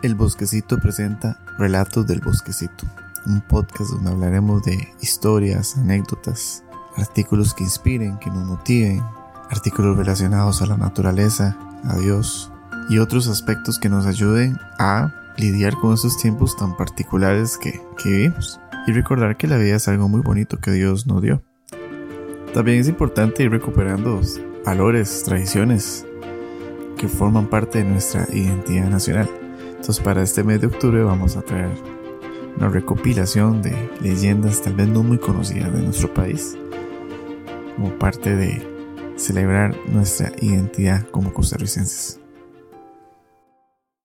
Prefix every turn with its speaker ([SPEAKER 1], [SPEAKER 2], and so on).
[SPEAKER 1] El Bosquecito presenta Relatos del Bosquecito, un podcast donde hablaremos de historias, anécdotas, artículos que inspiren, que nos motiven, artículos relacionados a la naturaleza, a Dios y otros aspectos que nos ayuden a lidiar con esos tiempos tan particulares que, que vivimos y recordar que la vida es algo muy bonito que Dios nos dio. También es importante ir recuperando valores, tradiciones que forman parte de nuestra identidad nacional. Entonces para este mes de octubre vamos a traer una recopilación de leyendas tal vez no muy conocidas de nuestro país como parte de celebrar nuestra identidad como costarricenses.